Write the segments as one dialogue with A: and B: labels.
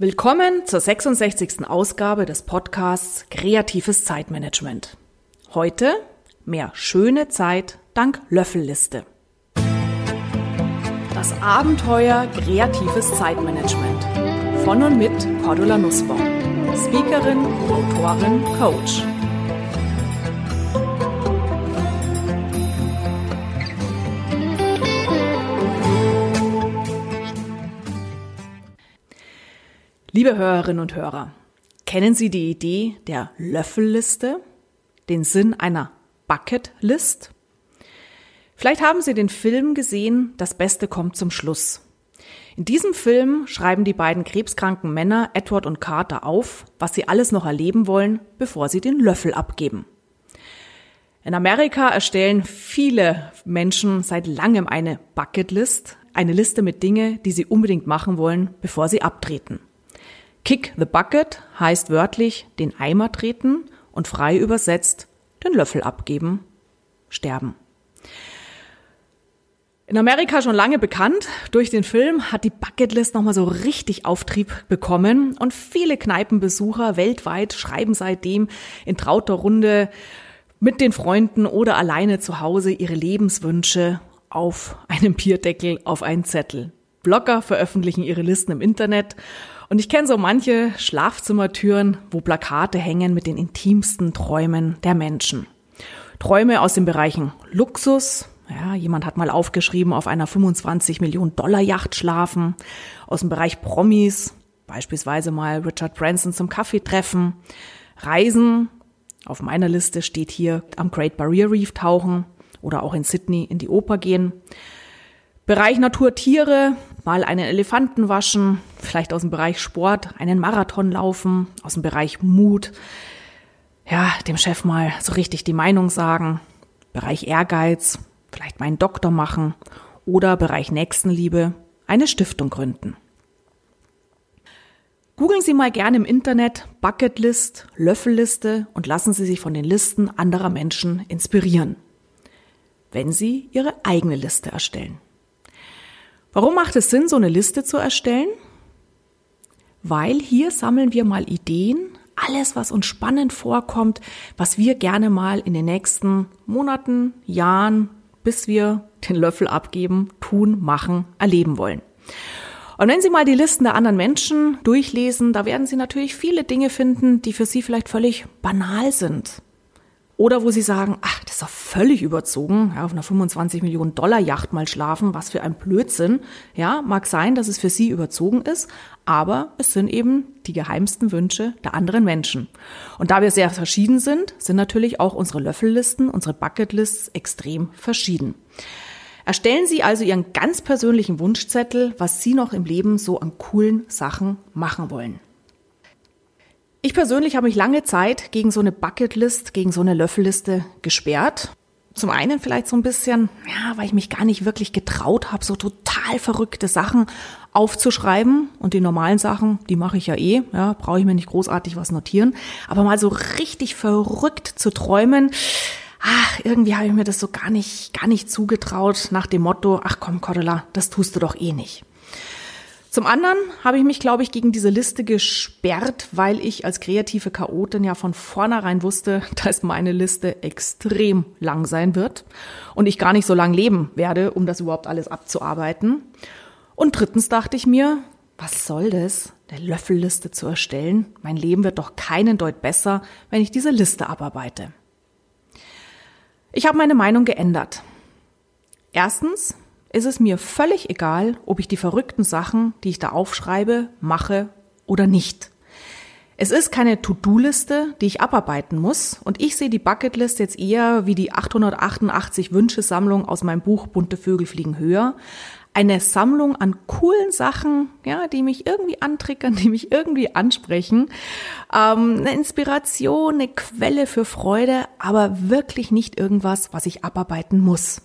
A: Willkommen zur 66. Ausgabe des Podcasts Kreatives Zeitmanagement. Heute mehr schöne Zeit dank Löffelliste. Das Abenteuer Kreatives Zeitmanagement von und mit Cordula Nussbaum, Speakerin, Autorin, Coach. Liebe Hörerinnen und Hörer, kennen Sie die Idee der Löffelliste? Den Sinn einer Bucketlist? Vielleicht haben Sie den Film gesehen, Das Beste kommt zum Schluss. In diesem Film schreiben die beiden krebskranken Männer Edward und Carter auf, was sie alles noch erleben wollen, bevor sie den Löffel abgeben. In Amerika erstellen viele Menschen seit langem eine Bucketlist, eine Liste mit Dingen, die sie unbedingt machen wollen, bevor sie abtreten. Kick the Bucket heißt wörtlich den Eimer treten und frei übersetzt den Löffel abgeben, sterben. In Amerika schon lange bekannt, durch den Film hat die Bucketlist nochmal so richtig Auftrieb bekommen und viele Kneipenbesucher weltweit schreiben seitdem in trauter Runde mit den Freunden oder alleine zu Hause ihre Lebenswünsche auf einem Bierdeckel auf einen Zettel. Blogger veröffentlichen ihre Listen im Internet und ich kenne so manche Schlafzimmertüren, wo Plakate hängen mit den intimsten Träumen der Menschen. Träume aus den Bereichen Luxus, ja, jemand hat mal aufgeschrieben, auf einer 25 Millionen Dollar Yacht schlafen, aus dem Bereich Promis, beispielsweise mal Richard Branson zum Kaffee treffen, Reisen, auf meiner Liste steht hier am Great Barrier Reef tauchen oder auch in Sydney in die Oper gehen. Bereich Natur, Tiere, mal einen Elefanten waschen, vielleicht aus dem Bereich Sport einen Marathon laufen, aus dem Bereich Mut, ja, dem Chef mal so richtig die Meinung sagen, Bereich Ehrgeiz, vielleicht meinen Doktor machen oder Bereich Nächstenliebe, eine Stiftung gründen. Googeln Sie mal gerne im Internet Bucketlist, Löffelliste und lassen Sie sich von den Listen anderer Menschen inspirieren, wenn Sie Ihre eigene Liste erstellen. Warum macht es Sinn, so eine Liste zu erstellen? Weil hier sammeln wir mal Ideen, alles, was uns spannend vorkommt, was wir gerne mal in den nächsten Monaten, Jahren, bis wir den Löffel abgeben, tun, machen, erleben wollen. Und wenn Sie mal die Listen der anderen Menschen durchlesen, da werden Sie natürlich viele Dinge finden, die für Sie vielleicht völlig banal sind. Oder wo sie sagen, ach, das ist doch völlig überzogen, ja, auf einer 25 Millionen Dollar Yacht mal schlafen, was für ein Blödsinn. Ja, mag sein, dass es für sie überzogen ist, aber es sind eben die geheimsten Wünsche der anderen Menschen. Und da wir sehr verschieden sind, sind natürlich auch unsere Löffellisten, unsere Bucketlists extrem verschieden. Erstellen Sie also Ihren ganz persönlichen Wunschzettel, was Sie noch im Leben so an coolen Sachen machen wollen. Ich persönlich habe mich lange Zeit gegen so eine Bucketlist, gegen so eine Löffelliste gesperrt. Zum einen vielleicht so ein bisschen, ja, weil ich mich gar nicht wirklich getraut habe, so total verrückte Sachen aufzuschreiben. Und die normalen Sachen, die mache ich ja eh, ja, brauche ich mir nicht großartig was notieren. Aber mal so richtig verrückt zu träumen, ach, irgendwie habe ich mir das so gar nicht, gar nicht zugetraut nach dem Motto, ach komm, Cordula, das tust du doch eh nicht. Zum anderen habe ich mich, glaube ich, gegen diese Liste gesperrt, weil ich als kreative Chaotin ja von vornherein wusste, dass meine Liste extrem lang sein wird und ich gar nicht so lang leben werde, um das überhaupt alles abzuarbeiten. Und drittens dachte ich mir, was soll das, eine Löffelliste zu erstellen? Mein Leben wird doch keinen Deut besser, wenn ich diese Liste abarbeite. Ich habe meine Meinung geändert. Erstens ist es mir völlig egal, ob ich die verrückten Sachen, die ich da aufschreibe, mache oder nicht. Es ist keine To-Do-Liste, die ich abarbeiten muss und ich sehe die Bucketlist jetzt eher wie die 888 Wünschesammlung aus meinem Buch Bunte Vögel fliegen höher. Eine Sammlung an coolen Sachen, ja, die mich irgendwie antriggern, die mich irgendwie ansprechen. Ähm, eine Inspiration, eine Quelle für Freude, aber wirklich nicht irgendwas, was ich abarbeiten muss.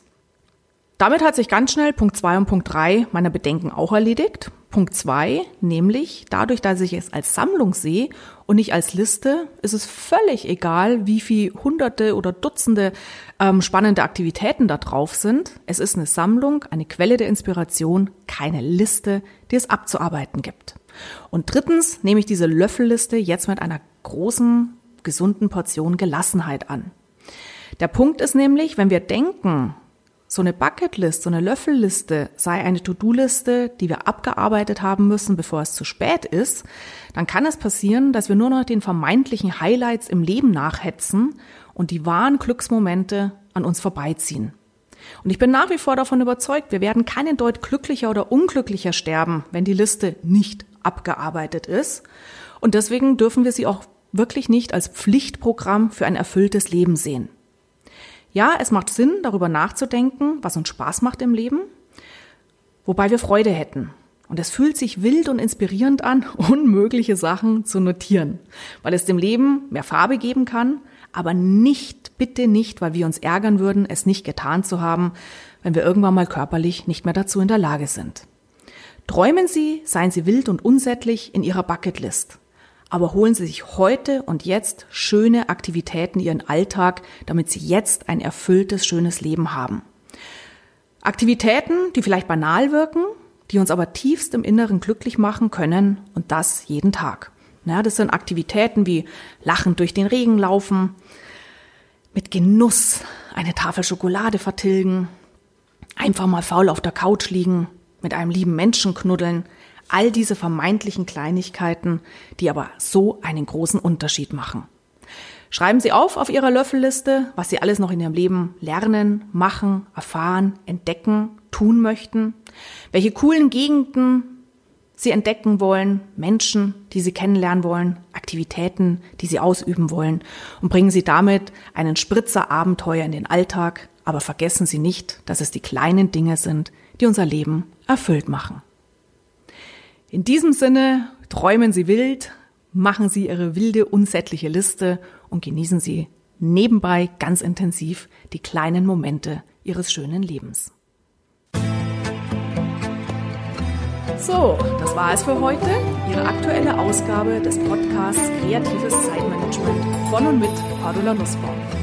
A: Damit hat sich ganz schnell Punkt 2 und Punkt 3 meiner Bedenken auch erledigt. Punkt 2, nämlich dadurch, dass ich es als Sammlung sehe und nicht als Liste, ist es völlig egal, wie viel hunderte oder Dutzende ähm, spannende Aktivitäten da drauf sind. Es ist eine Sammlung, eine Quelle der Inspiration, keine Liste, die es abzuarbeiten gibt. Und drittens nehme ich diese Löffelliste jetzt mit einer großen, gesunden Portion Gelassenheit an. Der Punkt ist nämlich, wenn wir denken, so eine Bucketlist, so eine Löffelliste sei eine To-Do-Liste, die wir abgearbeitet haben müssen, bevor es zu spät ist, dann kann es passieren, dass wir nur noch den vermeintlichen Highlights im Leben nachhetzen und die wahren Glücksmomente an uns vorbeiziehen. Und ich bin nach wie vor davon überzeugt, wir werden keinen Deut glücklicher oder unglücklicher sterben, wenn die Liste nicht abgearbeitet ist. Und deswegen dürfen wir sie auch wirklich nicht als Pflichtprogramm für ein erfülltes Leben sehen. Ja, es macht Sinn, darüber nachzudenken, was uns Spaß macht im Leben, wobei wir Freude hätten. Und es fühlt sich wild und inspirierend an, unmögliche Sachen zu notieren, weil es dem Leben mehr Farbe geben kann, aber nicht, bitte nicht, weil wir uns ärgern würden, es nicht getan zu haben, wenn wir irgendwann mal körperlich nicht mehr dazu in der Lage sind. Träumen Sie, seien Sie wild und unsättlich in Ihrer Bucketlist aber holen Sie sich heute und jetzt schöne Aktivitäten in Ihren Alltag, damit Sie jetzt ein erfülltes, schönes Leben haben. Aktivitäten, die vielleicht banal wirken, die uns aber tiefst im Inneren glücklich machen können und das jeden Tag. Ja, das sind Aktivitäten wie lachend durch den Regen laufen, mit Genuss eine Tafel Schokolade vertilgen, einfach mal faul auf der Couch liegen, mit einem lieben Menschen knuddeln, All diese vermeintlichen Kleinigkeiten, die aber so einen großen Unterschied machen. Schreiben Sie auf auf Ihrer Löffelliste, was Sie alles noch in Ihrem Leben lernen, machen, erfahren, entdecken, tun möchten, welche coolen Gegenden Sie entdecken wollen, Menschen, die Sie kennenlernen wollen, Aktivitäten, die Sie ausüben wollen. Und bringen Sie damit einen Spritzer Abenteuer in den Alltag, aber vergessen Sie nicht, dass es die kleinen Dinge sind, die unser Leben erfüllt machen. In diesem Sinne, träumen Sie wild, machen Sie Ihre wilde, unsättliche Liste und genießen Sie nebenbei ganz intensiv die kleinen Momente Ihres schönen Lebens. So, das war es für heute. Ihre aktuelle Ausgabe des Podcasts Kreatives Zeitmanagement von und mit Cordula Nussbaum.